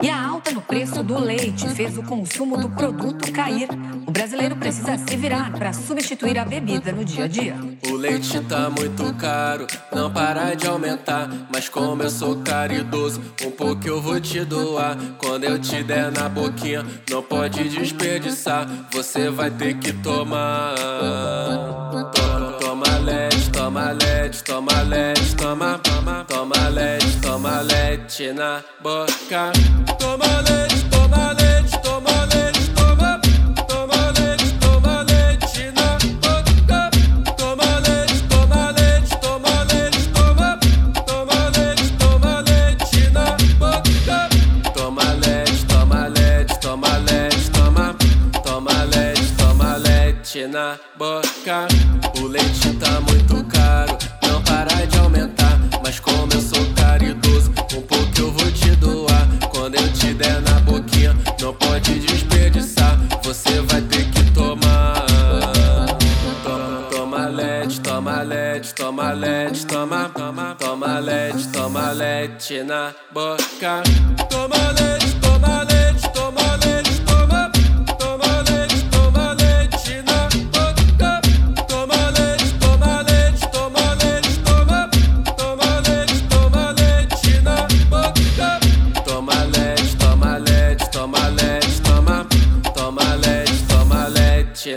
E a alta no preço do leite fez o consumo do produto cair. O brasileiro precisa se virar para substituir a bebida no dia a dia. O leite tá muito caro, não para de aumentar. Mas como eu sou caridoso, um pouco eu vou te doar. Quando eu te der na boquinha, não pode desperdiçar. Você vai ter que tomar. Toma leite, toma, toma, toma leite, toma leite na boca. Toma leite, toma leite, toma leite, toma, toma leite, toma leite na boca. Toma leite, toma leite, toma leite, toma, toma leite, toma leite na boca. Toma leite, toma leite, toma leite, toma, toma leite, toma leite na boca. O leite tá muito caridoso, um pouco eu vou te doar. Quando eu te der na boquinha, não pode desperdiçar. Você vai ter que tomar. Toma, toma leite, toma leite, toma leite, toma, toma, toma leite, toma leite na boca. Toma.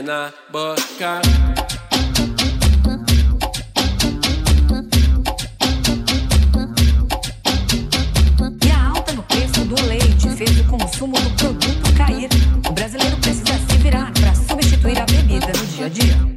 na boca. E a alta no preço do leite fez o consumo do produto cair. O brasileiro precisa se virar para substituir a bebida no dia a dia.